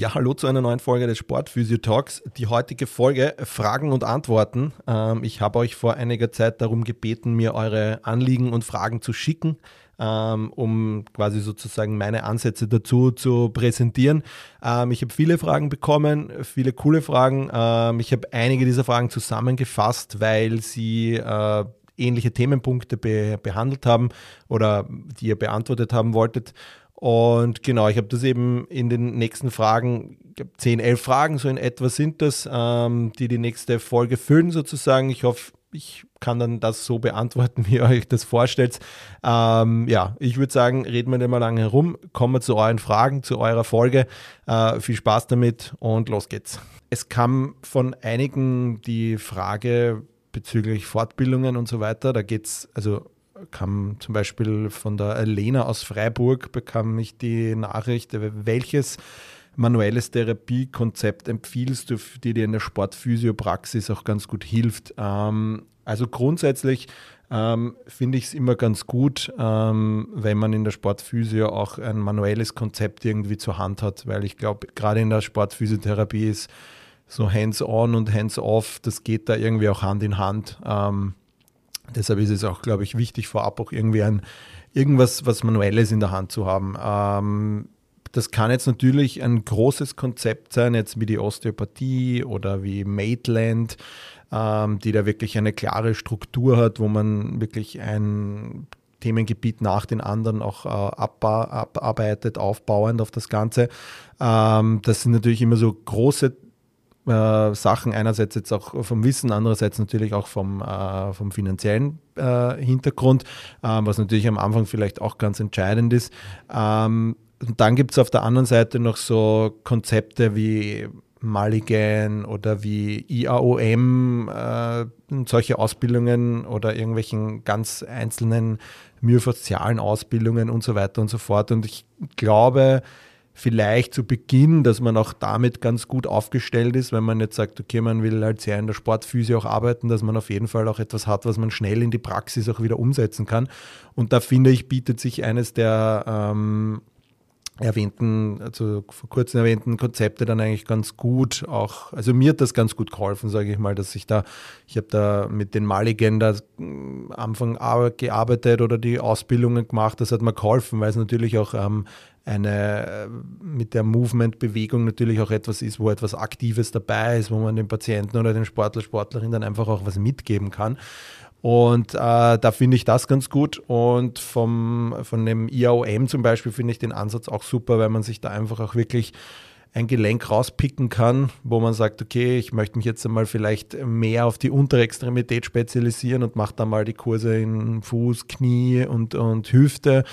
Ja, hallo zu einer neuen Folge des Sportphysio Talks. Die heutige Folge Fragen und Antworten. Ähm, ich habe euch vor einiger Zeit darum gebeten, mir eure Anliegen und Fragen zu schicken, ähm, um quasi sozusagen meine Ansätze dazu zu präsentieren. Ähm, ich habe viele Fragen bekommen, viele coole Fragen. Ich habe einige dieser Fragen zusammengefasst, weil sie äh, ähnliche Themenpunkte be behandelt haben oder die ihr beantwortet haben wolltet. Und genau, ich habe das eben in den nächsten Fragen, ich glaube 10, 11 Fragen, so in etwa sind das, ähm, die die nächste Folge füllen sozusagen. Ich hoffe, ich kann dann das so beantworten, wie ihr euch das vorstellt. Ähm, ja, ich würde sagen, reden wir nicht mal lange herum, kommen wir zu euren Fragen, zu eurer Folge. Äh, viel Spaß damit und los geht's. Es kam von einigen die Frage bezüglich Fortbildungen und so weiter. Da geht's, also kam zum Beispiel von der Lena aus Freiburg, bekam ich die Nachricht, welches manuelles Therapiekonzept empfiehlst du, die dir in der Sportphysiopraxis auch ganz gut hilft? Ähm, also grundsätzlich ähm, finde ich es immer ganz gut, ähm, wenn man in der Sportphysio auch ein manuelles Konzept irgendwie zur Hand hat, weil ich glaube, gerade in der Sportphysiotherapie ist so hands-on und hands-off, das geht da irgendwie auch Hand in Hand. Ähm, Deshalb ist es auch, glaube ich, wichtig, vorab auch irgendwie ein, irgendwas, was Manuelles in der Hand zu haben. Ähm, das kann jetzt natürlich ein großes Konzept sein, jetzt wie die Osteopathie oder wie Maitland, ähm, die da wirklich eine klare Struktur hat, wo man wirklich ein Themengebiet nach den anderen auch äh, abarbeitet, aufbauend auf das Ganze. Ähm, das sind natürlich immer so große äh, Sachen, einerseits jetzt auch vom Wissen, andererseits natürlich auch vom, äh, vom finanziellen äh, Hintergrund, ähm, was natürlich am Anfang vielleicht auch ganz entscheidend ist. Ähm, und dann gibt es auf der anderen Seite noch so Konzepte wie Mulligan oder wie IAOM, äh, solche Ausbildungen oder irgendwelchen ganz einzelnen myofaszialen Ausbildungen und so weiter und so fort. Und ich glaube, vielleicht zu Beginn, dass man auch damit ganz gut aufgestellt ist, wenn man jetzt sagt, okay, man will halt sehr in der Sportphysik auch arbeiten, dass man auf jeden Fall auch etwas hat, was man schnell in die Praxis auch wieder umsetzen kann. Und da finde ich, bietet sich eines der ähm, erwähnten, also vor kurzem erwähnten Konzepte dann eigentlich ganz gut auch, also mir hat das ganz gut geholfen, sage ich mal, dass ich da, ich habe da mit den Maligen da am Anfang gearbeitet oder die Ausbildungen gemacht, das hat mir geholfen, weil es natürlich auch ähm, eine mit der Movement-Bewegung natürlich auch etwas ist, wo etwas Aktives dabei ist, wo man dem Patienten oder dem Sportler, Sportlerin dann einfach auch was mitgeben kann. Und äh, da finde ich das ganz gut. Und vom, von dem IAOM zum Beispiel finde ich den Ansatz auch super, weil man sich da einfach auch wirklich ein Gelenk rauspicken kann, wo man sagt, okay, ich möchte mich jetzt einmal vielleicht mehr auf die untere Extremität spezialisieren und mache dann mal die Kurse in Fuß, Knie und, und Hüfte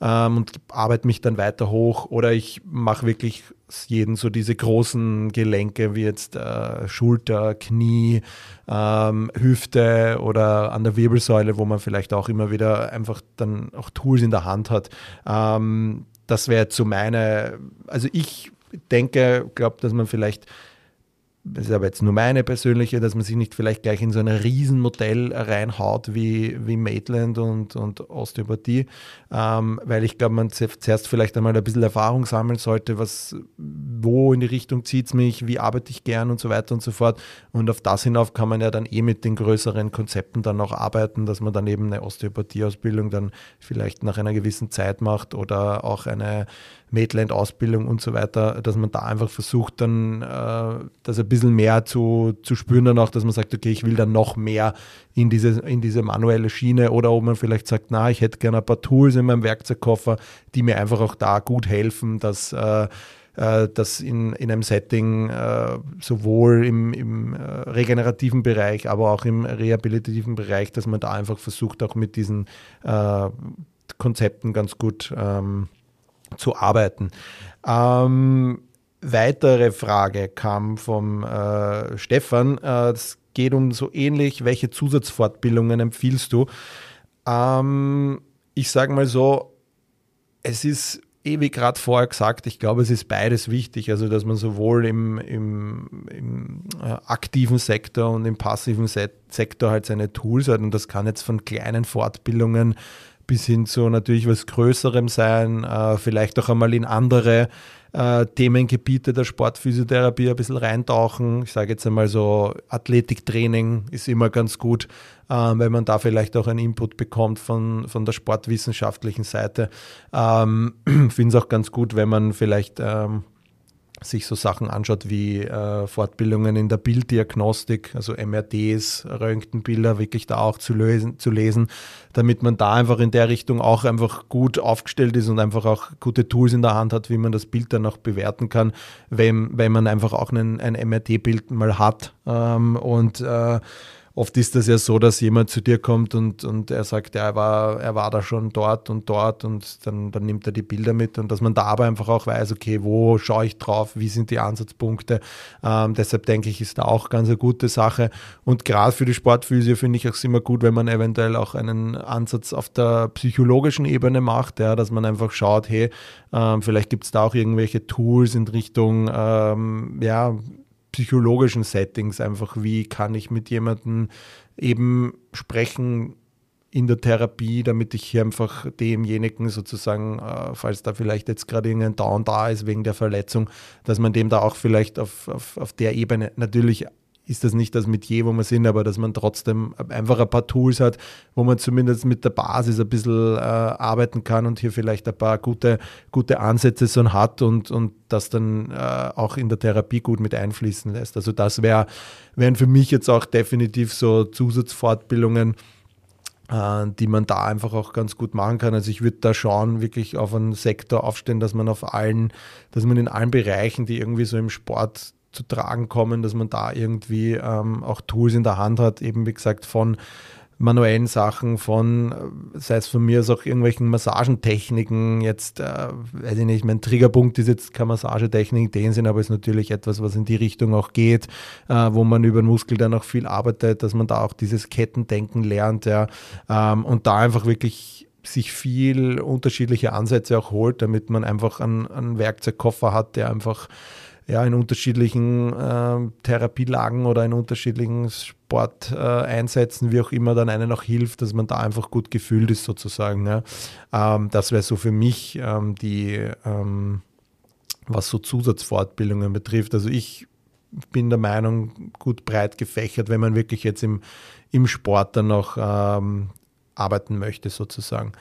ähm, und arbeite mich dann weiter hoch. Oder ich mache wirklich jeden so diese großen Gelenke wie jetzt äh, Schulter, Knie, ähm, Hüfte oder an der Wirbelsäule, wo man vielleicht auch immer wieder einfach dann auch Tools in der Hand hat. Ähm, das wäre zu meine, also ich denke, glaube, dass man vielleicht das ist aber jetzt nur meine persönliche, dass man sich nicht vielleicht gleich in so ein Riesenmodell reinhaut wie, wie Maitland und, und Osteopathie, ähm, weil ich glaube, man zuerst vielleicht einmal ein bisschen Erfahrung sammeln sollte, was, wo in die Richtung zieht es mich, wie arbeite ich gern und so weiter und so fort. Und auf das hinauf kann man ja dann eh mit den größeren Konzepten dann auch arbeiten, dass man dann eben eine Osteopathie-Ausbildung dann vielleicht nach einer gewissen Zeit macht oder auch eine Maitland-Ausbildung und so weiter, dass man da einfach versucht, dann äh, das ein bisschen mehr zu, zu spüren, dann auch, dass man sagt, okay, ich will dann noch mehr in diese, in diese manuelle Schiene oder ob man vielleicht sagt, na, ich hätte gerne ein paar Tools in meinem Werkzeugkoffer, die mir einfach auch da gut helfen, dass äh, äh das in, in einem Setting äh, sowohl im, im äh, regenerativen Bereich, aber auch im rehabilitativen Bereich, dass man da einfach versucht, auch mit diesen äh, Konzepten ganz gut ähm, zu arbeiten. Ähm, weitere Frage kam vom äh, Stefan. Äh, es geht um so ähnlich, welche Zusatzfortbildungen empfiehlst du? Ähm, ich sage mal so, es ist ewig gerade vorher gesagt, ich glaube, es ist beides wichtig, also dass man sowohl im, im, im äh, aktiven Sektor und im passiven Se Sektor halt seine Tools hat und das kann jetzt von kleinen Fortbildungen bis hin zu natürlich was Größerem sein, äh, vielleicht auch einmal in andere äh, Themengebiete der Sportphysiotherapie ein bisschen reintauchen. Ich sage jetzt einmal so, Athletiktraining ist immer ganz gut, äh, wenn man da vielleicht auch einen Input bekommt von, von der sportwissenschaftlichen Seite. Ähm, Finde es auch ganz gut, wenn man vielleicht ähm, sich so Sachen anschaut wie äh, Fortbildungen in der Bilddiagnostik, also MRTs, Röntgenbilder, wirklich da auch zu, lösen, zu lesen, damit man da einfach in der Richtung auch einfach gut aufgestellt ist und einfach auch gute Tools in der Hand hat, wie man das Bild dann auch bewerten kann, wenn, wenn man einfach auch einen, ein MRT-Bild mal hat. Ähm, und äh, oft ist das ja so, dass jemand zu dir kommt und, und er sagt, ja, er war, er war da schon dort und dort und dann, dann nimmt er die Bilder mit und dass man da aber einfach auch weiß, okay, wo schaue ich drauf, wie sind die Ansatzpunkte. Ähm, deshalb denke ich, ist da auch ganz eine gute Sache. Und gerade für die Sportphysio finde ich auch immer gut, wenn man eventuell auch einen Ansatz auf der psychologischen Ebene macht, ja, dass man einfach schaut, hey, ähm, vielleicht gibt es da auch irgendwelche Tools in Richtung, ähm, ja, psychologischen Settings, einfach wie kann ich mit jemandem eben sprechen in der Therapie, damit ich hier einfach demjenigen sozusagen, äh, falls da vielleicht jetzt gerade irgendein Down da ist wegen der Verletzung, dass man dem da auch vielleicht auf, auf, auf der Ebene natürlich ist das nicht das Metier, wo wir sind, aber dass man trotzdem einfach ein paar Tools hat, wo man zumindest mit der Basis ein bisschen äh, arbeiten kann und hier vielleicht ein paar gute, gute Ansätze so hat und, und das dann äh, auch in der Therapie gut mit einfließen lässt. Also das wäre, wären für mich jetzt auch definitiv so Zusatzfortbildungen, äh, die man da einfach auch ganz gut machen kann. Also ich würde da schauen, wirklich auf einen Sektor aufstehen, dass man auf allen, dass man in allen Bereichen, die irgendwie so im Sport zu tragen kommen, dass man da irgendwie ähm, auch Tools in der Hand hat, eben wie gesagt von manuellen Sachen, von, äh, sei es von mir aus auch irgendwelchen Massagentechniken, jetzt, äh, weiß ich nicht, mein Triggerpunkt ist jetzt keine Massagetechnik in dem Sinn, aber ist natürlich etwas, was in die Richtung auch geht, äh, wo man über den Muskel dann auch viel arbeitet, dass man da auch dieses Kettendenken lernt, ja, ähm, und da einfach wirklich sich viel unterschiedliche Ansätze auch holt, damit man einfach einen, einen Werkzeugkoffer hat, der einfach ja, in unterschiedlichen äh, Therapielagen oder in unterschiedlichen Sporteinsätzen, äh, wie auch immer, dann einen auch hilft, dass man da einfach gut gefühlt ist sozusagen. Ja. Ähm, das wäre so für mich ähm, die, ähm, was so Zusatzfortbildungen betrifft. Also ich bin der Meinung, gut breit gefächert, wenn man wirklich jetzt im, im Sport dann noch ähm, arbeiten möchte sozusagen.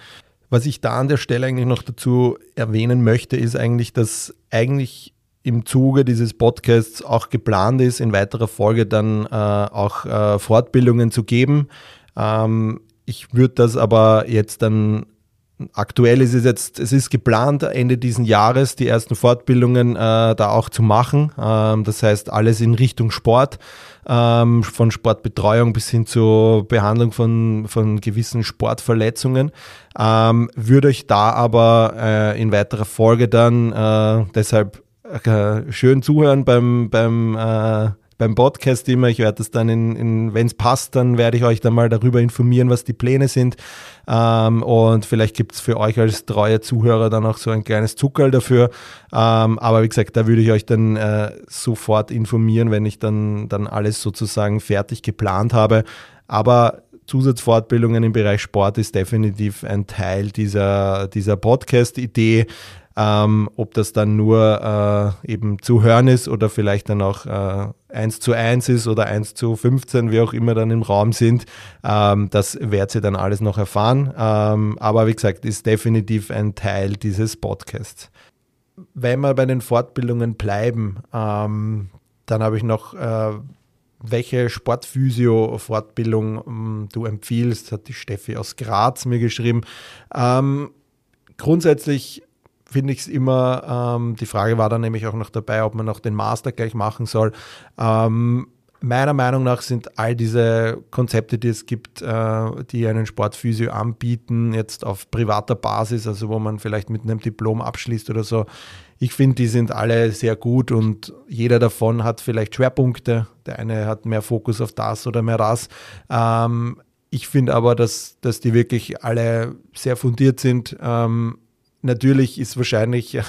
Was ich da an der Stelle eigentlich noch dazu erwähnen möchte, ist eigentlich, dass eigentlich im Zuge dieses Podcasts auch geplant ist, in weiterer Folge dann äh, auch äh, Fortbildungen zu geben. Ähm, ich würde das aber jetzt dann Aktuell ist es jetzt, es ist geplant, Ende dieses Jahres die ersten Fortbildungen äh, da auch zu machen. Ähm, das heißt, alles in Richtung Sport, ähm, von Sportbetreuung bis hin zur Behandlung von, von gewissen Sportverletzungen. Ähm, würde euch da aber äh, in weiterer Folge dann, äh, deshalb äh, schön zuhören beim, beim, äh, beim Podcast immer. Ich werde das dann, in, in wenn es passt, dann werde ich euch dann mal darüber informieren, was die Pläne sind. Ähm, und vielleicht gibt es für euch als treue Zuhörer dann auch so ein kleines Zuckerl dafür. Ähm, aber wie gesagt, da würde ich euch dann äh, sofort informieren, wenn ich dann, dann alles sozusagen fertig geplant habe. Aber Zusatzfortbildungen im Bereich Sport ist definitiv ein Teil dieser, dieser Podcast-Idee. Ähm, ob das dann nur äh, eben zu hören ist oder vielleicht dann auch äh, 1 zu 1 ist oder 1 zu 15, wie auch immer dann im Raum sind, ähm, das werdet ihr dann alles noch erfahren. Ähm, aber wie gesagt, ist definitiv ein Teil dieses Podcasts. Wenn wir bei den Fortbildungen bleiben, ähm, dann habe ich noch äh, welche Sportphysio-Fortbildung ähm, du empfiehlst, hat die Steffi aus Graz mir geschrieben. Ähm, grundsätzlich finde ich es immer, ähm, die Frage war dann nämlich auch noch dabei, ob man noch den Master gleich machen soll. Ähm, meiner Meinung nach sind all diese Konzepte, die es gibt, äh, die einen Sportphysio anbieten, jetzt auf privater Basis, also wo man vielleicht mit einem Diplom abschließt oder so, ich finde, die sind alle sehr gut und jeder davon hat vielleicht Schwerpunkte. Der eine hat mehr Fokus auf das oder mehr das. Ähm, ich finde aber, dass, dass die wirklich alle sehr fundiert sind. Ähm, natürlich ist wahrscheinlich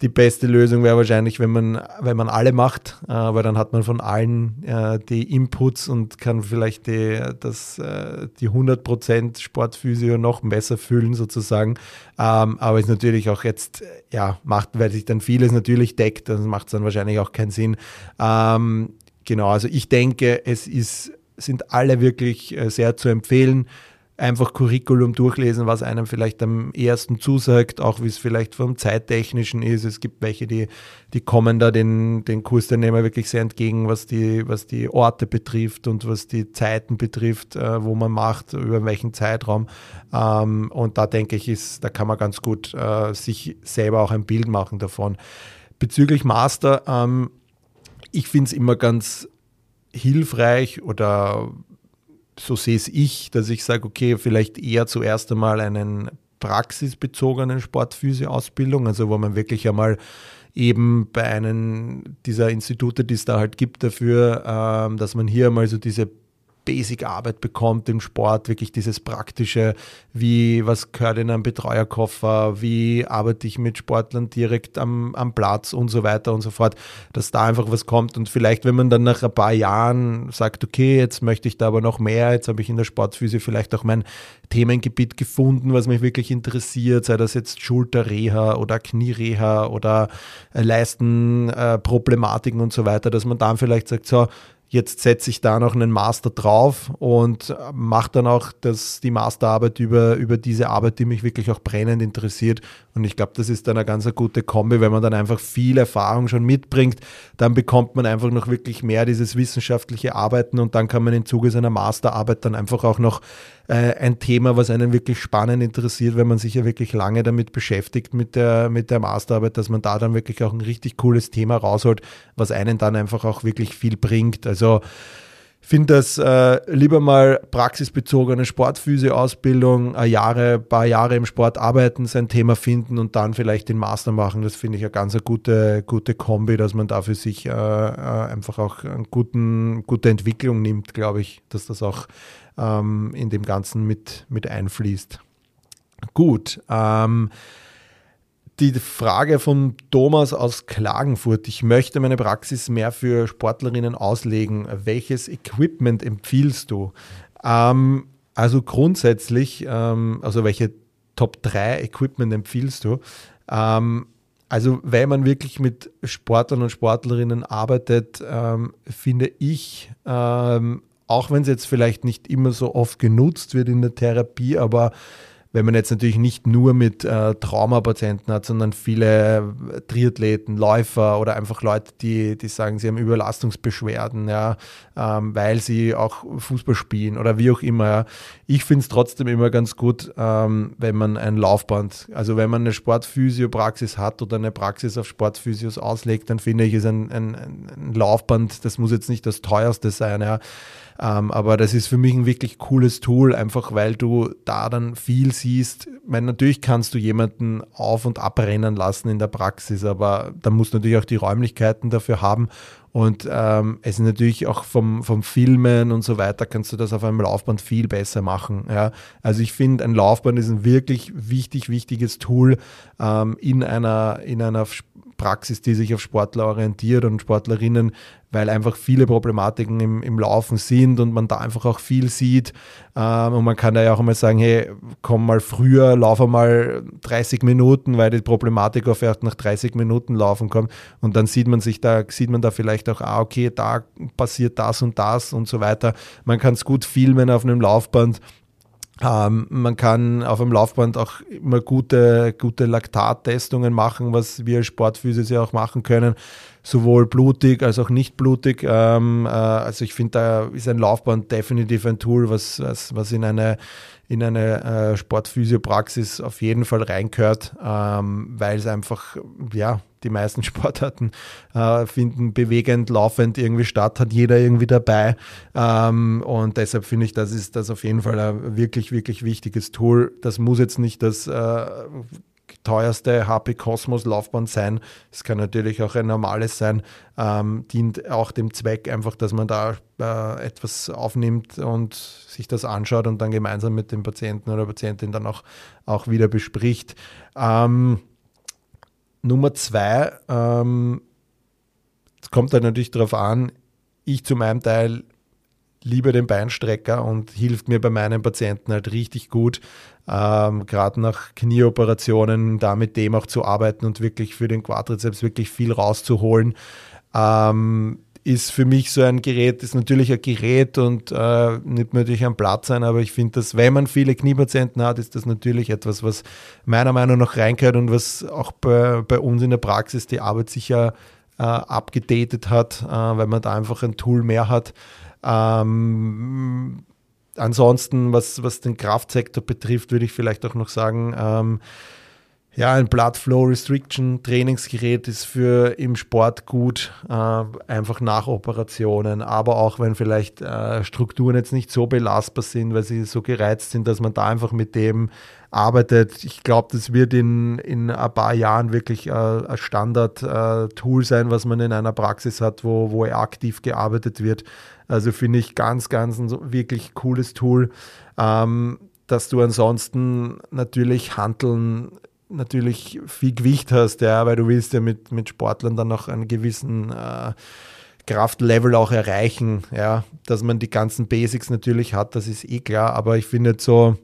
die beste Lösung wäre wahrscheinlich, wenn man, wenn man alle macht, äh, weil dann hat man von allen äh, die Inputs und kann vielleicht die, das, äh, die 100% Sportphysio noch besser fühlen sozusagen. Ähm, aber ist natürlich auch jetzt, ja, macht, weil sich dann vieles natürlich deckt, dann macht es dann wahrscheinlich auch keinen Sinn. Ähm, genau, also ich denke, es ist, sind alle wirklich äh, sehr zu empfehlen einfach Curriculum durchlesen, was einem vielleicht am ersten zusagt, auch wie es vielleicht vom Zeittechnischen ist. Es gibt welche, die, die kommen da den, den Kursteilnehmer wirklich sehr entgegen, was die, was die Orte betrifft und was die Zeiten betrifft, äh, wo man macht, über welchen Zeitraum. Ähm, und da denke ich, ist, da kann man ganz gut äh, sich selber auch ein Bild machen davon. Bezüglich Master, ähm, ich finde es immer ganz hilfreich oder so sehe es ich, dass ich sage, okay, vielleicht eher zuerst einmal einen praxisbezogenen Sportphysio-Ausbildung, also wo man wirklich einmal eben bei einem dieser Institute, die es da halt gibt dafür, ähm, dass man hier mal so diese Basic-Arbeit bekommt im Sport, wirklich dieses praktische, wie, was gehört in einem Betreuerkoffer, wie arbeite ich mit Sportlern direkt am, am Platz und so weiter und so fort, dass da einfach was kommt. Und vielleicht, wenn man dann nach ein paar Jahren sagt, okay, jetzt möchte ich da aber noch mehr, jetzt habe ich in der Sportphysik vielleicht auch mein Themengebiet gefunden, was mich wirklich interessiert, sei das jetzt Schulterreha oder Kniereha oder Leistenproblematiken äh, und so weiter, dass man dann vielleicht sagt, so, Jetzt setze ich da noch einen Master drauf und mache dann auch das, die Masterarbeit über, über diese Arbeit, die mich wirklich auch brennend interessiert. Und ich glaube, das ist dann eine ganz eine gute Kombi, wenn man dann einfach viel Erfahrung schon mitbringt, dann bekommt man einfach noch wirklich mehr dieses wissenschaftliche Arbeiten und dann kann man im Zuge seiner Masterarbeit dann einfach auch noch äh, ein Thema, was einen wirklich spannend interessiert, wenn man sich ja wirklich lange damit beschäftigt mit der, mit der Masterarbeit, dass man da dann wirklich auch ein richtig cooles Thema rausholt, was einen dann einfach auch wirklich viel bringt. Also finde das äh, lieber mal praxisbezogene Sportphysio-Ausbildung, ein Jahre, paar Jahre im Sport arbeiten, sein Thema finden und dann vielleicht den Master machen. Das finde ich eine ganz eine gute, gute Kombi, dass man da für sich äh, äh, einfach auch eine gute Entwicklung nimmt, glaube ich, dass das auch ähm, in dem Ganzen mit, mit einfließt. Gut. Ähm, die Frage von Thomas aus Klagenfurt. Ich möchte meine Praxis mehr für Sportlerinnen auslegen. Welches Equipment empfiehlst du? Ähm, also grundsätzlich, ähm, also welche Top 3 Equipment empfiehlst du? Ähm, also wenn man wirklich mit Sportlern und Sportlerinnen arbeitet, ähm, finde ich ähm, auch wenn es jetzt vielleicht nicht immer so oft genutzt wird in der Therapie, aber wenn man jetzt natürlich nicht nur mit äh, Traumapatienten hat, sondern viele äh, Triathleten, Läufer oder einfach Leute, die, die sagen, sie haben Überlastungsbeschwerden, ja, ähm, weil sie auch Fußball spielen oder wie auch immer. Ja. Ich finde es trotzdem immer ganz gut, ähm, wenn man ein Laufband, also wenn man eine Sportphysiopraxis hat oder eine Praxis auf Sportphysios auslegt, dann finde ich, ist ein, ein, ein Laufband, das muss jetzt nicht das teuerste sein, ja ähm, aber das ist für mich ein wirklich cooles Tool, einfach weil du da dann viel siehst. Ich meine, natürlich kannst du jemanden auf- und abrennen lassen in der Praxis, aber da musst du natürlich auch die Räumlichkeiten dafür haben. Und ähm, es ist natürlich auch vom, vom Filmen und so weiter, kannst du das auf einem Laufband viel besser machen. Ja? Also ich finde, ein Laufband ist ein wirklich wichtig, wichtiges Tool ähm, in, einer, in einer Praxis, die sich auf Sportler orientiert und Sportlerinnen, weil einfach viele Problematiken im, im Laufen sind und man da einfach auch viel sieht. Ähm, und man kann da ja auch einmal sagen, hey, komm mal früher, lauf mal 30 Minuten, weil die Problematik auf erst nach 30 Minuten laufen kommt. Und dann sieht man sich da, sieht man da vielleicht auch, ah, okay, da passiert das und das und so weiter. Man kann es gut filmen auf einem Laufband ähm, man kann auf dem Laufband auch immer gute, gute Laktattestungen machen, was wir Sportphysios ja auch machen können, sowohl blutig als auch nicht blutig. Ähm, äh, also ich finde, da ist ein Laufband definitiv ein Tool, was, was, was in eine in eine äh, Sportphysiopraxis auf jeden Fall reingehört, ähm, weil es einfach, ja, die meisten Sportarten äh, finden bewegend, laufend irgendwie statt, hat jeder irgendwie dabei. Ähm, und deshalb finde ich, das ist das auf jeden Fall ein wirklich, wirklich wichtiges Tool. Das muss jetzt nicht das äh, teuerste HP Cosmos Laufband sein. Es kann natürlich auch ein normales sein. Ähm, dient auch dem Zweck einfach, dass man da äh, etwas aufnimmt und sich das anschaut und dann gemeinsam mit dem Patienten oder Patientin dann auch, auch wieder bespricht. Ähm, Nummer zwei, ähm, es kommt dann natürlich darauf an, ich zu meinem Teil liebe den Beinstrecker und hilft mir bei meinen Patienten halt richtig gut, ähm, gerade nach Knieoperationen, da mit dem auch zu arbeiten und wirklich für den Quadrizeps wirklich viel rauszuholen. Ähm, ist für mich so ein Gerät, ist natürlich ein Gerät und äh, nimmt natürlich einen Platz ein, aber ich finde, dass wenn man viele Kniepatienten hat, ist das natürlich etwas, was meiner Meinung nach reinkehrt und was auch bei, bei uns in der Praxis die Arbeit sicher äh, abgedatet hat, äh, weil man da einfach ein Tool mehr hat. Ähm, ansonsten, was, was den Kraftsektor betrifft, würde ich vielleicht auch noch sagen, ähm, ja, ein Blood Flow Restriction Trainingsgerät ist für im Sport gut, äh, einfach nach Operationen, aber auch wenn vielleicht äh, Strukturen jetzt nicht so belastbar sind, weil sie so gereizt sind, dass man da einfach mit dem arbeitet. Ich glaube, das wird in, in ein paar Jahren wirklich äh, ein Standard-Tool äh, sein, was man in einer Praxis hat, wo, wo aktiv gearbeitet wird. Also finde ich ganz, ganz ein wirklich cooles Tool. Ähm, dass du ansonsten natürlich Handeln natürlich viel Gewicht hast, ja, weil du willst ja mit, mit Sportlern dann noch einen gewissen äh, Kraftlevel auch erreichen, ja, dass man die ganzen Basics natürlich hat, das ist eh klar, aber ich finde so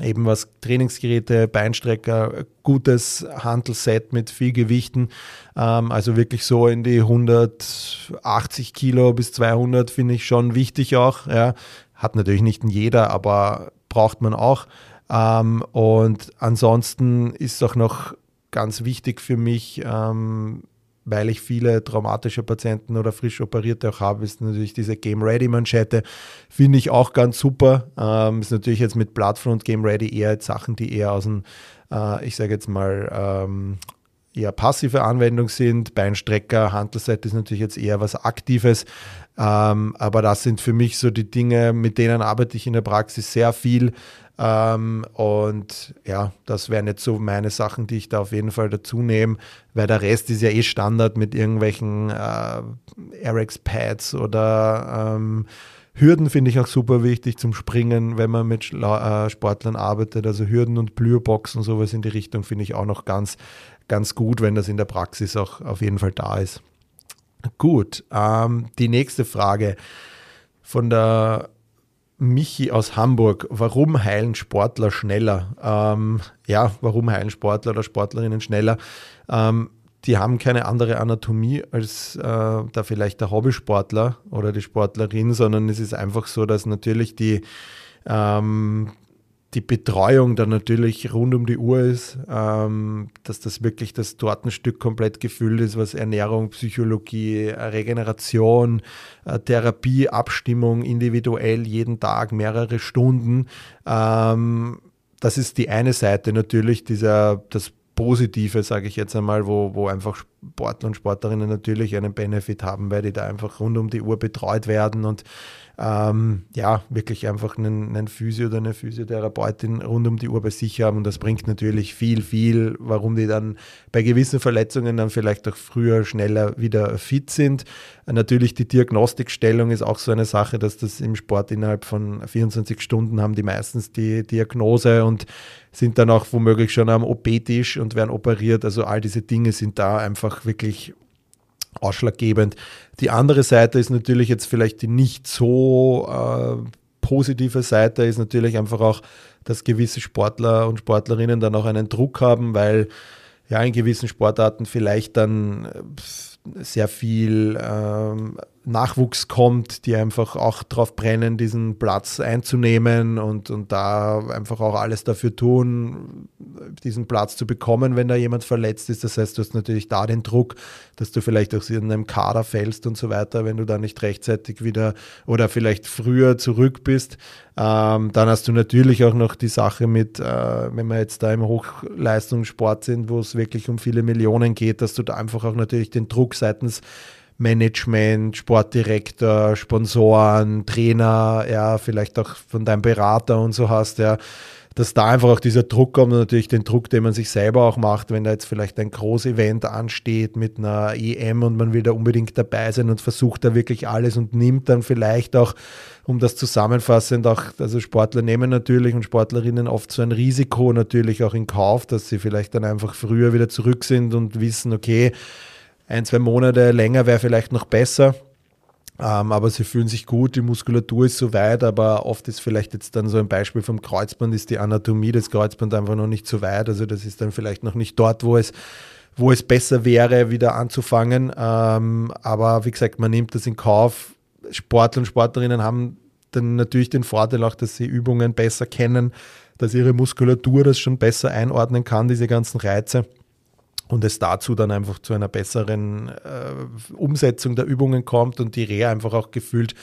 eben was Trainingsgeräte, Beinstrecker, gutes Handelset mit viel Gewichten, ähm, also wirklich so in die 180 Kilo bis 200 finde ich schon wichtig auch, ja, hat natürlich nicht jeder, aber braucht man auch. Ähm, und ansonsten ist auch noch ganz wichtig für mich, ähm, weil ich viele traumatische Patienten oder frisch operierte auch habe, ist natürlich diese Game Ready Manschette. Finde ich auch ganz super. Ähm, ist natürlich jetzt mit Bloodfront Game Ready eher Sachen, die eher aus dem, äh, ich sage jetzt mal, ähm, eher passive Anwendung sind. Beinstrecker, Handelset ist natürlich jetzt eher was Aktives. Ähm, aber das sind für mich so die Dinge, mit denen arbeite ich in der Praxis sehr viel. Ähm, und ja, das wären jetzt so meine Sachen, die ich da auf jeden Fall dazu nehme, weil der Rest ist ja eh Standard mit irgendwelchen äh, RX-Pads oder ähm, Hürden finde ich auch super wichtig zum Springen, wenn man mit äh, Sportlern arbeitet. Also Hürden und Blüherboxen und sowas in die Richtung finde ich auch noch ganz, ganz gut, wenn das in der Praxis auch auf jeden Fall da ist. Gut, ähm, die nächste Frage von der Michi aus Hamburg, warum heilen Sportler schneller? Ähm, ja, warum heilen Sportler oder Sportlerinnen schneller? Ähm, die haben keine andere Anatomie als äh, da vielleicht der Hobbysportler oder die Sportlerin, sondern es ist einfach so, dass natürlich die ähm, die Betreuung dann natürlich rund um die Uhr ist, ähm, dass das wirklich das Tortenstück komplett gefüllt ist, was Ernährung, Psychologie, Regeneration, äh, Therapie, Abstimmung individuell jeden Tag mehrere Stunden. Ähm, das ist die eine Seite natürlich, dieser, das Positive, sage ich jetzt einmal, wo, wo einfach Sportler und Sportlerinnen natürlich einen Benefit haben, weil die da einfach rund um die Uhr betreut werden und ähm, ja, wirklich einfach einen, einen Physio oder eine Physiotherapeutin rund um die Uhr bei sich haben. Und das bringt natürlich viel, viel, warum die dann bei gewissen Verletzungen dann vielleicht auch früher, schneller wieder fit sind. Natürlich die Diagnostikstellung ist auch so eine Sache, dass das im Sport innerhalb von 24 Stunden haben die meistens die Diagnose und sind dann auch womöglich schon am OP-Tisch und werden operiert. Also all diese Dinge sind da einfach wirklich ausschlaggebend. Die andere Seite ist natürlich jetzt vielleicht die nicht so äh, positive Seite, ist natürlich einfach auch, dass gewisse Sportler und Sportlerinnen dann auch einen Druck haben, weil ja in gewissen Sportarten vielleicht dann äh, sehr viel ähm, Nachwuchs kommt, die einfach auch darauf brennen, diesen Platz einzunehmen und, und da einfach auch alles dafür tun, diesen Platz zu bekommen, wenn da jemand verletzt ist. Das heißt, du hast natürlich da den Druck, dass du vielleicht auch in einem Kader fällst und so weiter, wenn du da nicht rechtzeitig wieder oder vielleicht früher zurück bist. Ähm, dann hast du natürlich auch noch die Sache mit, äh, wenn wir jetzt da im Hochleistungssport sind, wo es wirklich um viele Millionen geht, dass du da einfach auch natürlich den Druck seitens Management, Sportdirektor, Sponsoren, Trainer, ja, vielleicht auch von deinem Berater und so hast, ja, dass da einfach auch dieser Druck kommt und natürlich den Druck, den man sich selber auch macht, wenn da jetzt vielleicht ein Groß-Event ansteht mit einer EM und man will da unbedingt dabei sein und versucht da wirklich alles und nimmt dann vielleicht auch, um das zusammenfassend auch, also Sportler nehmen natürlich und Sportlerinnen oft so ein Risiko natürlich auch in Kauf, dass sie vielleicht dann einfach früher wieder zurück sind und wissen, okay, ein, zwei Monate länger wäre vielleicht noch besser. Ähm, aber sie fühlen sich gut, die Muskulatur ist so weit, aber oft ist vielleicht jetzt dann so ein Beispiel vom Kreuzband, ist die Anatomie des Kreuzbands einfach noch nicht so weit. Also das ist dann vielleicht noch nicht dort, wo es, wo es besser wäre, wieder anzufangen. Ähm, aber wie gesagt, man nimmt das in Kauf. Sportler und Sportlerinnen haben dann natürlich den Vorteil auch, dass sie Übungen besser kennen, dass ihre Muskulatur das schon besser einordnen kann, diese ganzen Reize und es dazu dann einfach zu einer besseren äh, Umsetzung der Übungen kommt und die Reha einfach auch gefühlt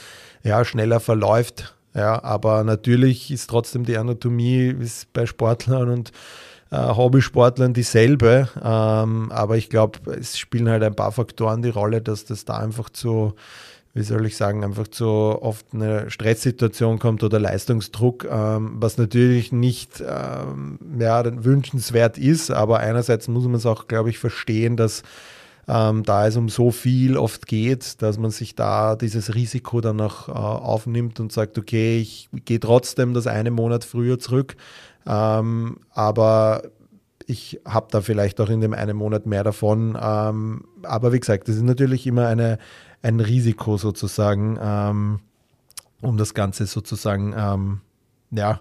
ja, schneller verläuft. Ja, aber natürlich ist trotzdem die Anatomie ist bei Sportlern und äh, Hobbysportlern dieselbe. Ähm, aber ich glaube, es spielen halt ein paar Faktoren die Rolle, dass das da einfach zu wie soll ich sagen, einfach zu oft eine Stresssituation kommt oder Leistungsdruck, ähm, was natürlich nicht ähm, ja, wünschenswert ist, aber einerseits muss man es auch, glaube ich, verstehen, dass ähm, da es um so viel oft geht, dass man sich da dieses Risiko dann auch äh, aufnimmt und sagt, okay, ich gehe trotzdem das eine Monat früher zurück, ähm, aber ich habe da vielleicht auch in dem einen Monat mehr davon. Ähm, aber wie gesagt, das ist natürlich immer eine, ein Risiko sozusagen, ähm, um das Ganze sozusagen, ähm, ja,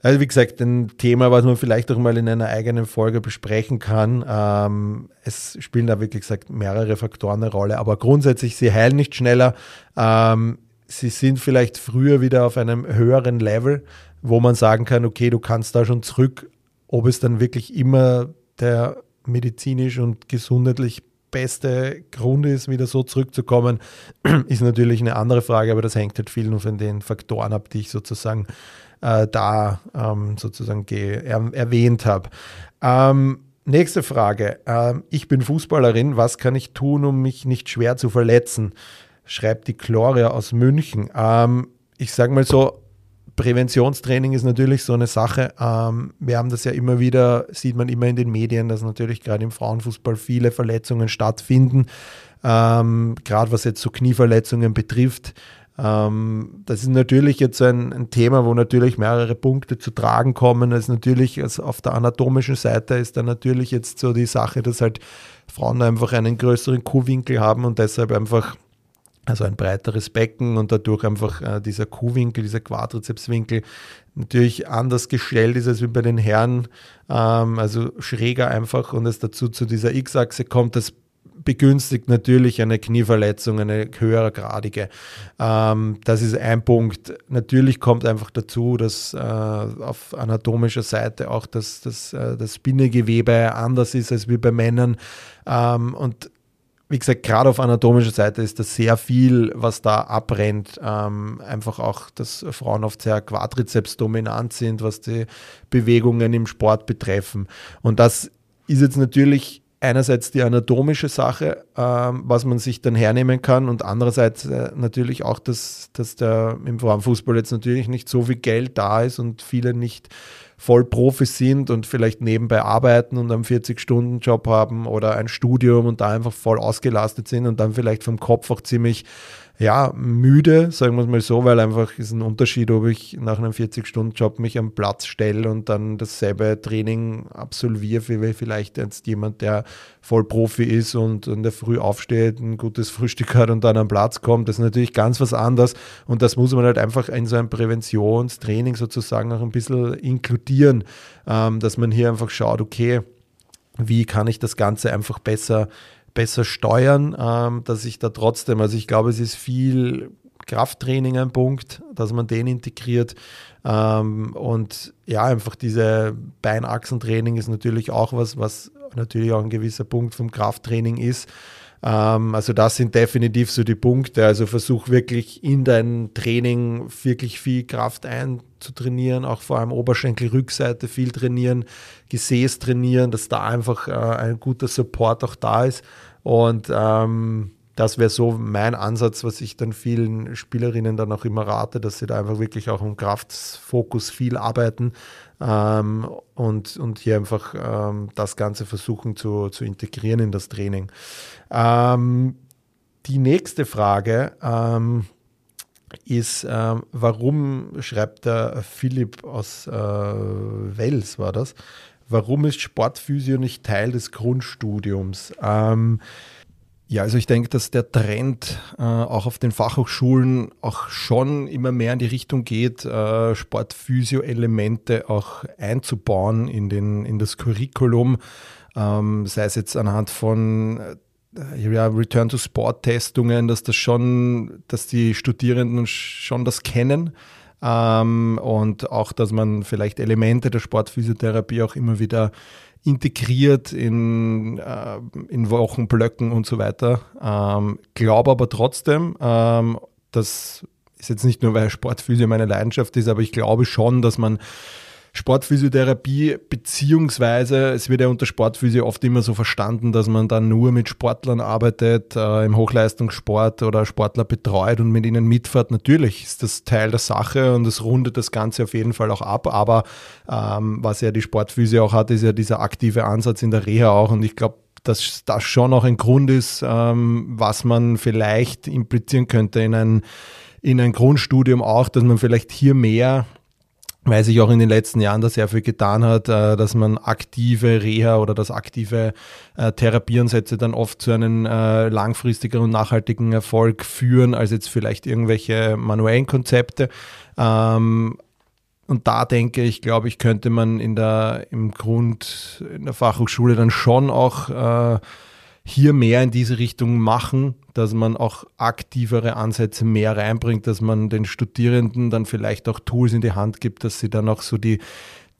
also wie gesagt, ein Thema, was man vielleicht auch mal in einer eigenen Folge besprechen kann. Ähm, es spielen da wirklich gesagt mehrere Faktoren eine Rolle, aber grundsätzlich, sie heilen nicht schneller. Ähm, sie sind vielleicht früher wieder auf einem höheren Level, wo man sagen kann, okay, du kannst da schon zurück. Ob es dann wirklich immer der medizinisch und gesundheitlich beste Grund ist, wieder so zurückzukommen, ist natürlich eine andere Frage, aber das hängt halt viel nur von den Faktoren ab, die ich sozusagen äh, da ähm, sozusagen er erwähnt habe. Ähm, nächste Frage. Ähm, ich bin Fußballerin. Was kann ich tun, um mich nicht schwer zu verletzen? Schreibt die Gloria aus München. Ähm, ich sage mal so, Präventionstraining ist natürlich so eine Sache. Ähm, wir haben das ja immer wieder, sieht man immer in den Medien, dass natürlich gerade im Frauenfußball viele Verletzungen stattfinden. Ähm, gerade was jetzt so Knieverletzungen betrifft. Ähm, das ist natürlich jetzt ein, ein, Thema, wo natürlich mehrere Punkte zu tragen kommen. Das ist natürlich also auf der anatomischen Seite ist dann natürlich jetzt so die Sache, dass halt Frauen einfach einen größeren Kuhwinkel haben und deshalb einfach also ein breiteres Becken und dadurch einfach äh, dieser Kuhwinkel, dieser Quadrizepswinkel natürlich anders gestellt ist als wie bei den Herren, ähm, also schräger einfach und es dazu zu dieser X-Achse kommt, das begünstigt natürlich eine Knieverletzung, eine höhergradige. Ähm, das ist ein Punkt. Natürlich kommt einfach dazu, dass äh, auf anatomischer Seite auch das, das, äh, das Bindegewebe anders ist als wie bei Männern. Ähm, und wie gesagt, gerade auf anatomischer Seite ist das sehr viel, was da abbrennt. Ähm, einfach auch, dass Frauen oft sehr quadrizepsdominant sind, was die Bewegungen im Sport betreffen. Und das ist jetzt natürlich einerseits die anatomische Sache, ähm, was man sich dann hernehmen kann und andererseits äh, natürlich auch, dass, dass der im Frauenfußball jetzt natürlich nicht so viel Geld da ist und viele nicht voll Profis sind und vielleicht nebenbei arbeiten und einen 40-Stunden-Job haben oder ein Studium und da einfach voll ausgelastet sind und dann vielleicht vom Kopf auch ziemlich ja, müde, sagen wir es mal so, weil einfach ist ein Unterschied, ob ich nach einem 40-Stunden-Job mich am Platz stelle und dann dasselbe Training absolviere, wie vielleicht jetzt jemand, der voll Profi ist und in der Früh aufsteht, ein gutes Frühstück hat und dann am Platz kommt. Das ist natürlich ganz was anderes und das muss man halt einfach in so einem Präventionstraining sozusagen auch ein bisschen inkludieren, ähm, dass man hier einfach schaut, okay, wie kann ich das Ganze einfach besser besser steuern, ähm, dass ich da trotzdem, also ich glaube, es ist viel Krafttraining ein Punkt, dass man den integriert. Ähm, und ja, einfach diese Beinachsentraining ist natürlich auch was, was natürlich auch ein gewisser Punkt vom Krafttraining ist. Ähm, also das sind definitiv so die Punkte. Also versuch wirklich in dein Training wirklich viel Kraft einzutrainieren, auch vor allem Oberschenkel-Rückseite viel trainieren, Gesäß trainieren, dass da einfach äh, ein guter Support auch da ist. Und ähm, das wäre so mein Ansatz, was ich dann vielen Spielerinnen dann auch immer rate, dass sie da einfach wirklich auch im Kraftfokus viel arbeiten ähm, und, und hier einfach ähm, das Ganze versuchen zu, zu integrieren in das Training. Ähm, die nächste Frage ähm, ist, ähm, warum schreibt der Philipp aus äh, Wels, war das? Warum ist Sportphysio nicht Teil des Grundstudiums? Ähm, ja, also ich denke, dass der Trend äh, auch auf den Fachhochschulen auch schon immer mehr in die Richtung geht, äh, Sportphysio-Elemente auch einzubauen in, den, in das Curriculum, ähm, sei es jetzt anhand von ja, Return to Sport-Testungen, dass das schon, dass die Studierenden schon das kennen. Ähm, und auch, dass man vielleicht Elemente der Sportphysiotherapie auch immer wieder integriert in, äh, in Wochenblöcken und so weiter. Ähm, glaube aber trotzdem, ähm, das ist jetzt nicht nur, weil Sportphysio meine Leidenschaft ist, aber ich glaube schon, dass man Sportphysiotherapie, beziehungsweise es wird ja unter Sportphysio oft immer so verstanden, dass man dann nur mit Sportlern arbeitet, äh, im Hochleistungssport oder Sportler betreut und mit ihnen mitfährt. Natürlich ist das Teil der Sache und es rundet das Ganze auf jeden Fall auch ab, aber ähm, was ja die Sportphysio auch hat, ist ja dieser aktive Ansatz in der Reha auch und ich glaube, dass das schon auch ein Grund ist, ähm, was man vielleicht implizieren könnte in ein in ein Grundstudium auch, dass man vielleicht hier mehr weil sich auch in den letzten Jahren da sehr viel getan hat, äh, dass man aktive Reha oder das aktive äh, Therapieansätze dann oft zu einem äh, langfristigeren und nachhaltigen Erfolg führen, als jetzt vielleicht irgendwelche manuellen Konzepte. Ähm, und da denke ich, glaube ich, könnte man in der, im Grund, in der Fachhochschule dann schon auch hier mehr in diese Richtung machen, dass man auch aktivere Ansätze mehr reinbringt, dass man den Studierenden dann vielleicht auch Tools in die Hand gibt, dass sie dann auch so die,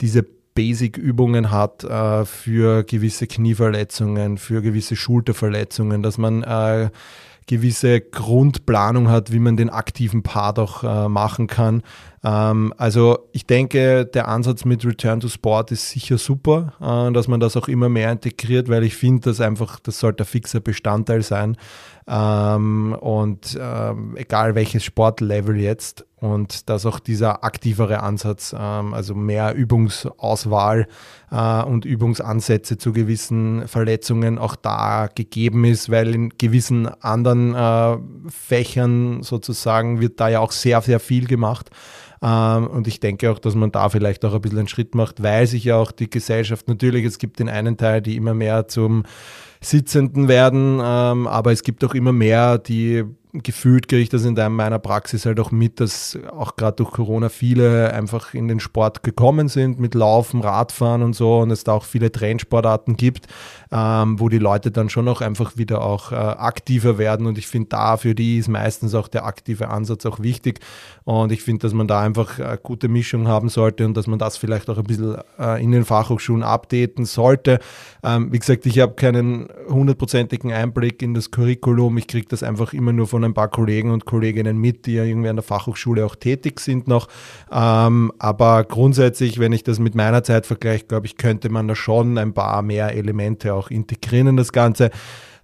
diese Basic-Übungen hat äh, für gewisse Knieverletzungen, für gewisse Schulterverletzungen, dass man äh, gewisse Grundplanung hat, wie man den aktiven Part auch äh, machen kann. Ähm, also ich denke, der Ansatz mit Return to Sport ist sicher super, äh, dass man das auch immer mehr integriert, weil ich finde, dass einfach, das sollte ein fixer Bestandteil sein. Ähm, und ähm, egal welches Sportlevel jetzt und dass auch dieser aktivere Ansatz, ähm, also mehr Übungsauswahl äh, und Übungsansätze zu gewissen Verletzungen auch da gegeben ist, weil in gewissen anderen äh, Fächern sozusagen wird da ja auch sehr, sehr viel gemacht. Ähm, und ich denke auch, dass man da vielleicht auch ein bisschen einen Schritt macht, weil sich ja auch die Gesellschaft natürlich, es gibt den einen Teil, die immer mehr zum Sitzenden werden, ähm, aber es gibt auch immer mehr, die gefühlt kriege ich das in meiner Praxis halt auch mit, dass auch gerade durch Corona viele einfach in den Sport gekommen sind mit Laufen, Radfahren und so und es da auch viele Trendsportarten gibt, ähm, wo die Leute dann schon auch einfach wieder auch äh, aktiver werden und ich finde da für die ist meistens auch der aktive Ansatz auch wichtig und ich finde, dass man da einfach eine gute Mischung haben sollte und dass man das vielleicht auch ein bisschen äh, in den Fachhochschulen updaten sollte. Ähm, wie gesagt, ich habe keinen hundertprozentigen Einblick in das Curriculum, ich kriege das einfach immer nur von von ein paar Kollegen und Kolleginnen mit, die ja irgendwie an der Fachhochschule auch tätig sind noch. Ähm, aber grundsätzlich, wenn ich das mit meiner Zeit vergleiche, glaube ich, könnte man da schon ein paar mehr Elemente auch integrieren in das Ganze.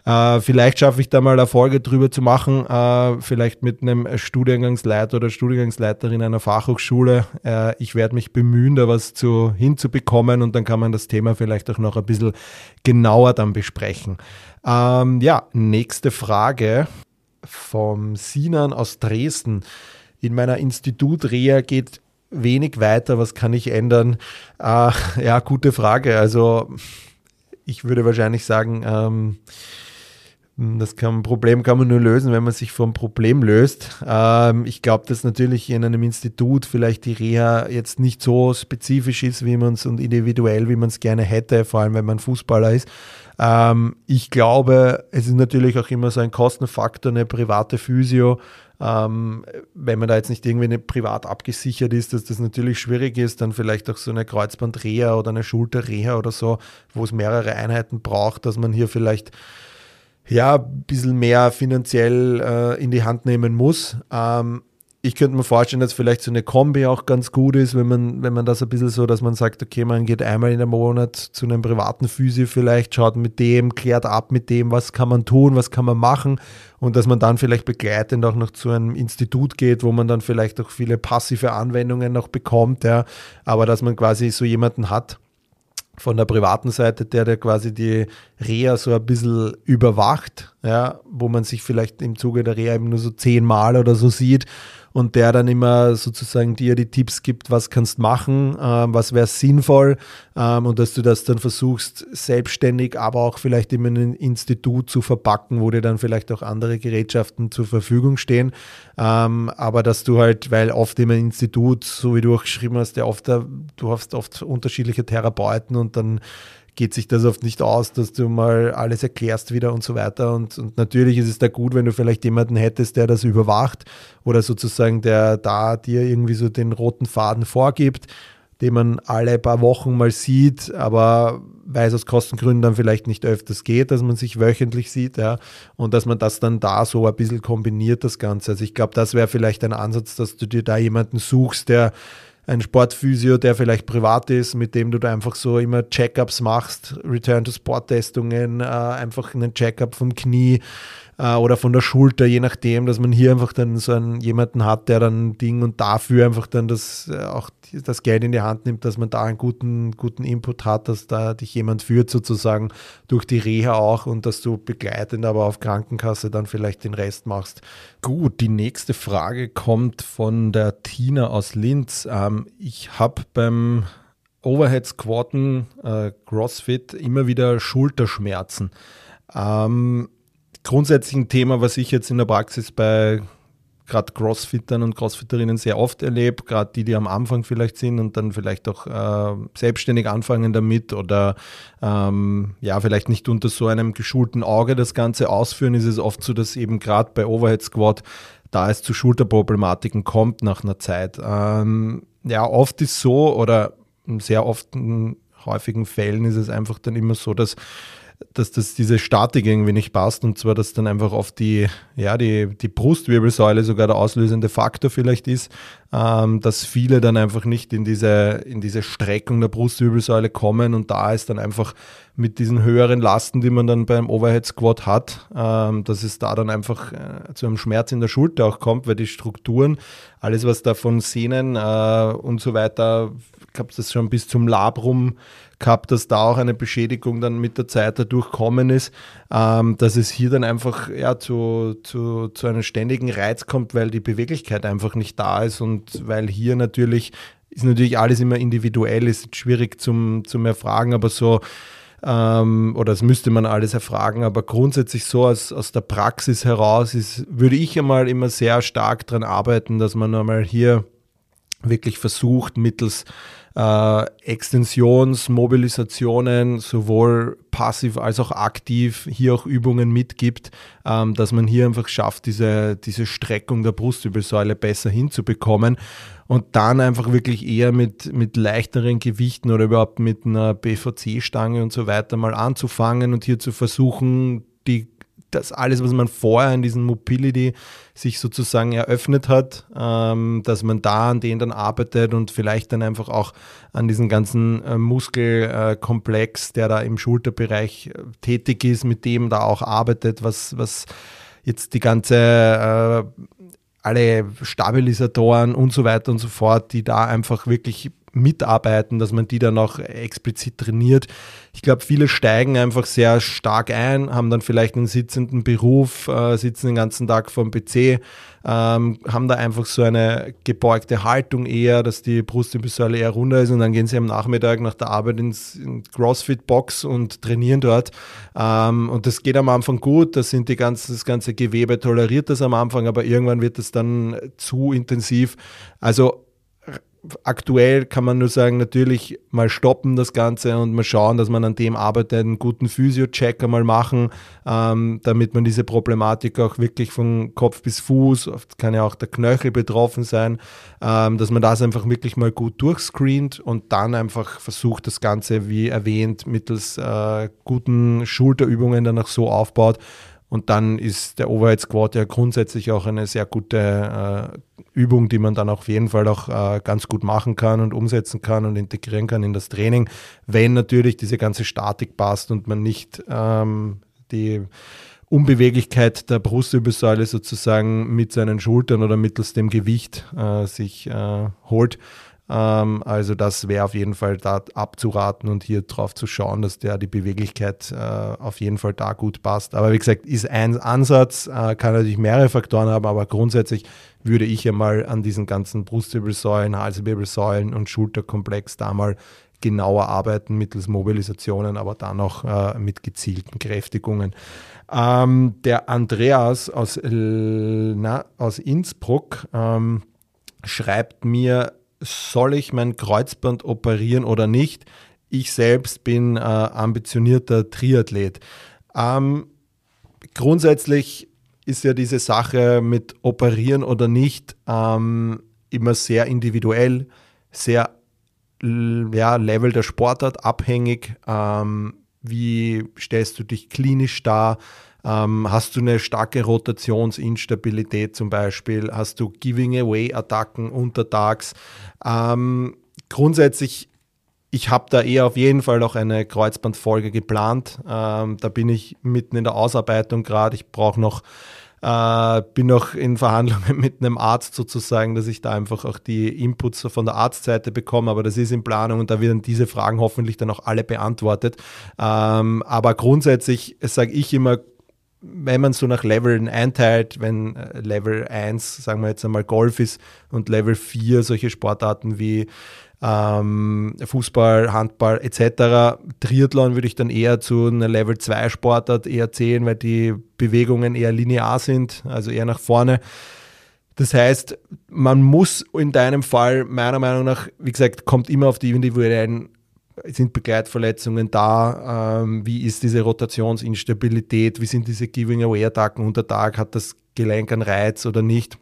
Uh, vielleicht schaffe ich da mal eine Folge drüber zu machen, uh, vielleicht mit einem Studiengangsleiter oder Studiengangsleiterin einer Fachhochschule. Uh, ich werde mich bemühen, da was zu, hinzubekommen und dann kann man das Thema vielleicht auch noch ein bisschen genauer dann besprechen. Ähm, ja, nächste Frage vom Sinan aus Dresden. In meiner Institutreha geht wenig weiter. Was kann ich ändern? Äh, ja, gute Frage. Also ich würde wahrscheinlich sagen, ähm, Das kann, Problem kann man nur lösen, wenn man sich vom Problem löst. Ähm, ich glaube, dass natürlich in einem Institut vielleicht die Reha jetzt nicht so spezifisch ist, wie man es und individuell, wie man es gerne hätte, vor allem wenn man Fußballer ist. Ähm, ich glaube, es ist natürlich auch immer so ein Kostenfaktor, eine private Physio. Ähm, wenn man da jetzt nicht irgendwie privat abgesichert ist, dass das natürlich schwierig ist, dann vielleicht auch so eine Kreuzbandreha oder eine Schulterreha oder so, wo es mehrere Einheiten braucht, dass man hier vielleicht ja, ein bisschen mehr finanziell äh, in die Hand nehmen muss. Ähm, ich könnte mir vorstellen, dass vielleicht so eine Kombi auch ganz gut ist, wenn man, wenn man das ein bisschen so, dass man sagt, okay, man geht einmal in einem Monat zu einem privaten Physio vielleicht, schaut mit dem, klärt ab mit dem, was kann man tun, was kann man machen und dass man dann vielleicht begleitend auch noch zu einem Institut geht, wo man dann vielleicht auch viele passive Anwendungen noch bekommt, ja, aber dass man quasi so jemanden hat, von der privaten Seite, der der quasi die Reha so ein bisschen überwacht, ja, wo man sich vielleicht im Zuge der Reha eben nur so zehnmal oder so sieht und der dann immer sozusagen dir die Tipps gibt, was kannst machen, ähm, was wäre sinnvoll ähm, und dass du das dann versuchst, selbstständig, aber auch vielleicht in einem Institut zu verpacken, wo dir dann vielleicht auch andere Gerätschaften zur Verfügung stehen. Ähm, aber dass du halt, weil oft im Institut, so wie du auch geschrieben hast, der oft, du hast oft unterschiedliche Therapeuten und dann geht sich das oft nicht aus, dass du mal alles erklärst wieder und so weiter. Und, und natürlich ist es da gut, wenn du vielleicht jemanden hättest, der das überwacht oder sozusagen der da dir irgendwie so den roten Faden vorgibt, den man alle paar Wochen mal sieht, aber weil es aus Kostengründen dann vielleicht nicht öfters geht, dass man sich wöchentlich sieht, ja, und dass man das dann da so ein bisschen kombiniert, das Ganze. Also ich glaube, das wäre vielleicht ein Ansatz, dass du dir da jemanden suchst, der ein Sportphysio, der vielleicht privat ist, mit dem du da einfach so immer Checkups machst, Return-to-Sport-Testungen, äh, einfach einen Checkup vom Knie, äh, oder von der Schulter, je nachdem, dass man hier einfach dann so einen, jemanden hat, der dann Ding und dafür einfach dann das, äh, auch das Geld in die Hand nimmt, dass man da einen guten, guten Input hat, dass da dich jemand führt sozusagen durch die Reha auch und dass du begleitend aber auf Krankenkasse dann vielleicht den Rest machst. Gut, die nächste Frage kommt von der Tina aus Linz. Ähm, ich habe beim Overhead Squatten, äh, CrossFit immer wieder Schulterschmerzen. Ähm, grundsätzlich ein Thema, was ich jetzt in der Praxis bei gerade Crossfittern und Crossfitterinnen sehr oft erlebe, gerade die, die am Anfang vielleicht sind und dann vielleicht auch äh, selbstständig anfangen damit oder ähm, ja, vielleicht nicht unter so einem geschulten Auge das Ganze ausführen, ist es oft so, dass eben gerade bei Overhead Squat da es zu Schulterproblematiken kommt nach einer Zeit. Ähm, ja, oft ist so oder sehr oft in häufigen Fällen ist es einfach dann immer so, dass dass das diese Statik irgendwie nicht passt und zwar, dass dann einfach auf die, ja, die, die Brustwirbelsäule sogar der auslösende Faktor vielleicht ist, ähm, dass viele dann einfach nicht in diese, in diese Streckung der Brustwirbelsäule kommen und da ist dann einfach mit diesen höheren Lasten, die man dann beim Overhead Squat hat, ähm, dass es da dann einfach äh, zu einem Schmerz in der Schulter auch kommt, weil die Strukturen, alles was da von Sehnen äh, und so weiter, ich habe das schon bis zum Labrum gehabt, dass da auch eine Beschädigung dann mit der Zeit dadurch kommen ist, ähm, dass es hier dann einfach ja, zu, zu, zu einem ständigen Reiz kommt, weil die Beweglichkeit einfach nicht da ist und weil hier natürlich ist natürlich alles immer individuell, ist schwierig zum, zum Erfragen, aber so ähm, oder das müsste man alles erfragen, aber grundsätzlich so aus, aus der Praxis heraus ist, würde ich einmal immer sehr stark daran arbeiten, dass man einmal hier wirklich versucht, mittels äh, Extensionsmobilisationen sowohl passiv als auch aktiv hier auch Übungen mitgibt, ähm, dass man hier einfach schafft, diese, diese Streckung der Brustwirbelsäule besser hinzubekommen und dann einfach wirklich eher mit, mit leichteren Gewichten oder überhaupt mit einer BVC-Stange und so weiter mal anzufangen und hier zu versuchen, die das alles, was man vorher in diesem Mobility sich sozusagen eröffnet hat, ähm, dass man da an denen dann arbeitet und vielleicht dann einfach auch an diesen ganzen äh, Muskelkomplex, der da im Schulterbereich äh, tätig ist, mit dem da auch arbeitet, was, was jetzt die ganze äh, alle Stabilisatoren und so weiter und so fort, die da einfach wirklich mitarbeiten, dass man die dann auch explizit trainiert. Ich glaube, viele steigen einfach sehr stark ein, haben dann vielleicht einen sitzenden Beruf, äh, sitzen den ganzen Tag vor dem PC, ähm, haben da einfach so eine gebeugte Haltung eher, dass die Brustimpulssäule eher runter ist und dann gehen sie am Nachmittag nach der Arbeit ins in CrossFit-Box und trainieren dort. Ähm, und das geht am Anfang gut, das sind die ganzen, das ganze Gewebe toleriert das am Anfang, aber irgendwann wird es dann zu intensiv. Also aktuell kann man nur sagen, natürlich mal stoppen das Ganze und mal schauen, dass man an dem arbeitet, einen guten Physio-Check einmal machen, ähm, damit man diese Problematik auch wirklich von Kopf bis Fuß, oft kann ja auch der Knöchel betroffen sein, ähm, dass man das einfach wirklich mal gut durchscreent und dann einfach versucht, das Ganze, wie erwähnt, mittels äh, guten Schulterübungen dann auch so aufbaut, und dann ist der Overhead Squat ja grundsätzlich auch eine sehr gute äh, Übung, die man dann auf jeden Fall auch äh, ganz gut machen kann und umsetzen kann und integrieren kann in das Training, wenn natürlich diese ganze Statik passt und man nicht ähm, die Unbeweglichkeit der Brustwirbelsäule sozusagen mit seinen Schultern oder mittels dem Gewicht äh, sich äh, holt. Ähm, also das wäre auf jeden Fall da abzuraten und hier drauf zu schauen, dass der die Beweglichkeit äh, auf jeden Fall da gut passt. Aber wie gesagt, ist ein Ansatz, äh, kann natürlich mehrere Faktoren haben, aber grundsätzlich würde ich ja mal an diesen ganzen Brustwirbelsäulen, Halswirbelsäulen und Schulterkomplex da mal genauer arbeiten mittels Mobilisationen, aber dann auch äh, mit gezielten Kräftigungen. Ähm, der Andreas aus, na, aus Innsbruck ähm, schreibt mir, soll ich mein Kreuzband operieren oder nicht? Ich selbst bin äh, ambitionierter Triathlet. Ähm, grundsätzlich ist ja diese Sache mit operieren oder nicht ähm, immer sehr individuell, sehr ja, Level der Sportart abhängig. Ähm, wie stellst du dich klinisch dar? Ähm, hast du eine starke Rotationsinstabilität zum Beispiel? Hast du Giving-Away-Attacken untertags? Ähm, grundsätzlich, ich habe da eher auf jeden Fall noch eine Kreuzbandfolge geplant. Ähm, da bin ich mitten in der Ausarbeitung gerade. Ich brauche noch äh, bin noch in Verhandlungen mit einem Arzt sozusagen, dass ich da einfach auch die Inputs von der Arztseite bekomme, aber das ist in Planung und da werden diese Fragen hoffentlich dann auch alle beantwortet. Ähm, aber grundsätzlich sage ich immer, wenn man so nach Leveln einteilt, wenn äh, Level 1, sagen wir jetzt einmal Golf ist und Level 4 solche Sportarten wie ähm, Fußball, Handball etc. Triathlon würde ich dann eher zu einer Level 2 Sportart eher zählen, weil die Bewegungen eher linear sind, also eher nach vorne. Das heißt, man muss in deinem Fall meiner Meinung nach, wie gesagt, kommt immer auf die individuellen sind Begleitverletzungen da? Ähm, wie ist diese Rotationsinstabilität? Wie sind diese Giving-Away-Attacken unter Tag? Hat das Gelenk einen Reiz oder nicht?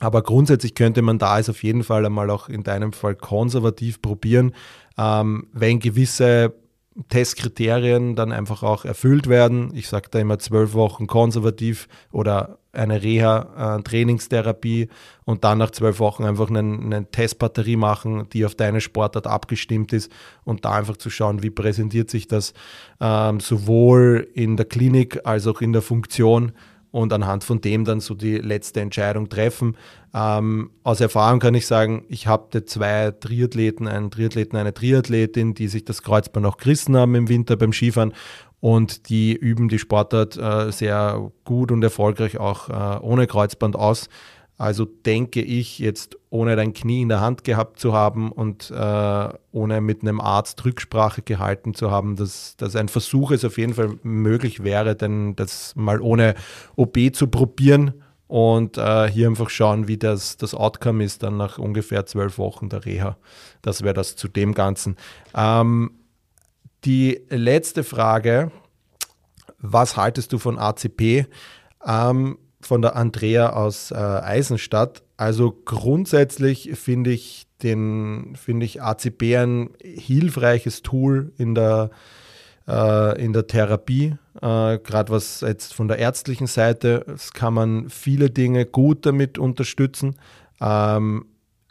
Aber grundsätzlich könnte man da es auf jeden Fall einmal auch in deinem Fall konservativ probieren, ähm, wenn gewisse Testkriterien dann einfach auch erfüllt werden. Ich sage da immer zwölf Wochen konservativ oder eine Reha, äh, und dann nach zwölf Wochen einfach eine, eine, Testbatterie machen, die auf deine Sportart abgestimmt ist und da einfach zu schauen, wie präsentiert sich das ähm, sowohl in der Klinik als auch in der Funktion und anhand von dem dann so die letzte Entscheidung treffen. Ähm, aus Erfahrung kann ich sagen, ich habe zwei Triathleten, einen Triathleten, eine Triathletin, die sich das Kreuzband auch gerissen haben im Winter beim Skifahren und die üben die Sportart äh, sehr gut und erfolgreich auch äh, ohne Kreuzband aus. Also denke ich jetzt, ohne dein Knie in der Hand gehabt zu haben und äh, ohne mit einem Arzt Rücksprache gehalten zu haben, dass, dass ein Versuch es auf jeden Fall möglich wäre, denn das mal ohne OP zu probieren und äh, hier einfach schauen, wie das, das Outcome ist, dann nach ungefähr zwölf Wochen der Reha. Das wäre das zu dem Ganzen. Ähm, die letzte Frage, was haltest du von ACP? Ähm, von der Andrea aus äh, Eisenstadt. Also grundsätzlich finde ich den finde ich ACP ein hilfreiches Tool in der äh, in der Therapie, äh, gerade was jetzt von der ärztlichen Seite, es kann man viele Dinge gut damit unterstützen. Ähm,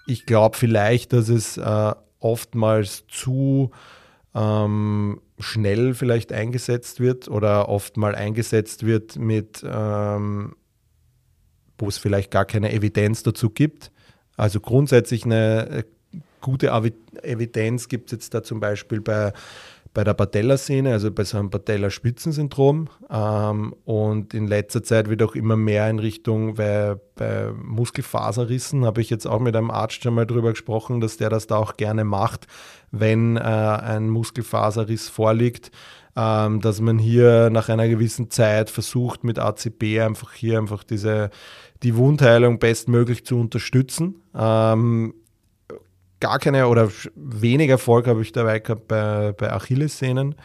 ich glaube vielleicht, dass es äh, oftmals zu ähm, schnell vielleicht eingesetzt wird oder oft mal eingesetzt wird mit, ähm, wo es vielleicht gar keine Evidenz dazu gibt. Also grundsätzlich eine gute Evidenz gibt es jetzt da zum Beispiel bei bei der Patellasehne, also bei so einem Patellaspitzensyndrom. Ähm, und in letzter Zeit wird auch immer mehr in Richtung, weil bei Muskelfaserrissen habe ich jetzt auch mit einem Arzt schon mal drüber gesprochen, dass der das da auch gerne macht, wenn äh, ein Muskelfaserriss vorliegt. Ähm, dass man hier nach einer gewissen Zeit versucht, mit ACP einfach hier einfach diese, die Wundheilung bestmöglich zu unterstützen. Ähm, gar keine oder wenig Erfolg habe ich dabei gehabt bei, bei Achillessehnen.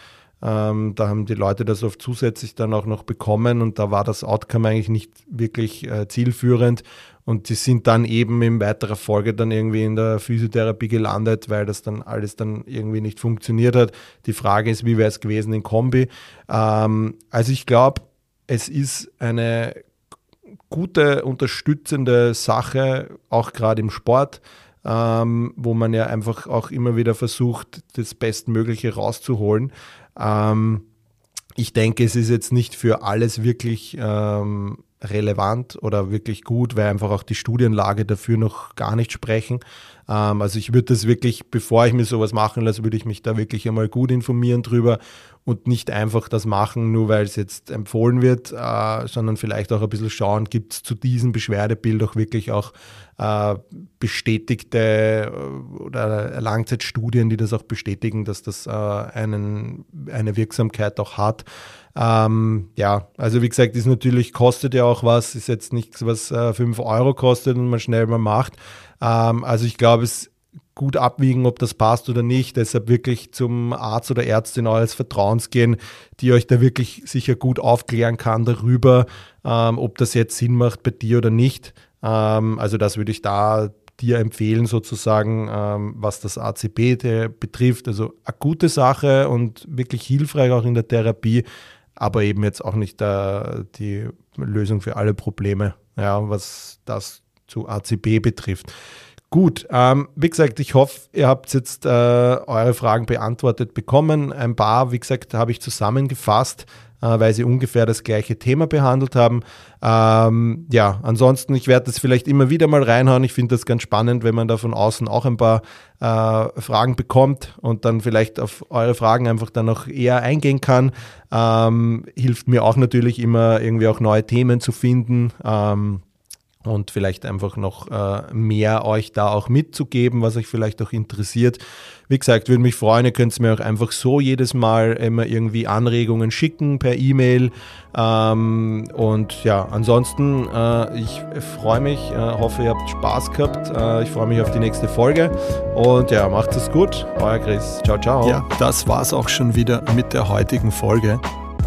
Ähm, da haben die Leute das oft zusätzlich dann auch noch bekommen und da war das Outcome eigentlich nicht wirklich äh, zielführend. Und die sind dann eben in weiterer Folge dann irgendwie in der Physiotherapie gelandet, weil das dann alles dann irgendwie nicht funktioniert hat. Die Frage ist, wie wäre es gewesen in Kombi? Ähm, also ich glaube, es ist eine gute, unterstützende Sache, auch gerade im Sport ähm, wo man ja einfach auch immer wieder versucht, das Bestmögliche rauszuholen. Ähm, ich denke, es ist jetzt nicht für alles wirklich ähm, relevant oder wirklich gut, weil einfach auch die Studienlage dafür noch gar nicht sprechen. Ähm, also ich würde das wirklich, bevor ich mir sowas machen lasse, würde ich mich da wirklich einmal gut informieren drüber und nicht einfach das machen, nur weil es jetzt empfohlen wird, äh, sondern vielleicht auch ein bisschen schauen, gibt es zu diesem Beschwerdebild auch wirklich auch äh, bestätigte äh, oder Langzeitstudien, die das auch bestätigen, dass das äh, einen, eine Wirksamkeit auch hat. Ähm, ja, also wie gesagt, ist natürlich, kostet ja auch was, ist jetzt nichts, was äh, 5 Euro kostet und man schnell mal macht. Ähm, also ich glaube, es gut abwiegen, ob das passt oder nicht. Deshalb wirklich zum Arzt oder Ärztin eures Vertrauens gehen, die euch da wirklich sicher gut aufklären kann darüber, ähm, ob das jetzt Sinn macht bei dir oder nicht. Ähm, also das würde ich da dir empfehlen, sozusagen, ähm, was das ACP betrifft. Also eine gute Sache und wirklich hilfreich auch in der Therapie, aber eben jetzt auch nicht der, die Lösung für alle Probleme, ja, was das zu ACP betrifft. Gut, ähm, wie gesagt, ich hoffe, ihr habt jetzt äh, eure Fragen beantwortet bekommen. Ein paar, wie gesagt, habe ich zusammengefasst, äh, weil sie ungefähr das gleiche Thema behandelt haben. Ähm, ja, ansonsten, ich werde das vielleicht immer wieder mal reinhauen. Ich finde das ganz spannend, wenn man da von außen auch ein paar äh, Fragen bekommt und dann vielleicht auf eure Fragen einfach dann noch eher eingehen kann. Ähm, hilft mir auch natürlich immer irgendwie auch neue Themen zu finden. Und vielleicht einfach noch äh, mehr euch da auch mitzugeben, was euch vielleicht auch interessiert. Wie gesagt, würde mich freuen, ihr könnt es mir auch einfach so jedes Mal immer irgendwie Anregungen schicken per E-Mail. Ähm, und ja, ansonsten, äh, ich freue mich, äh, hoffe, ihr habt Spaß gehabt. Ich freue mich auf die nächste Folge. Und ja, macht es gut. Euer Chris. Ciao, ciao. Ja, das war's auch schon wieder mit der heutigen Folge.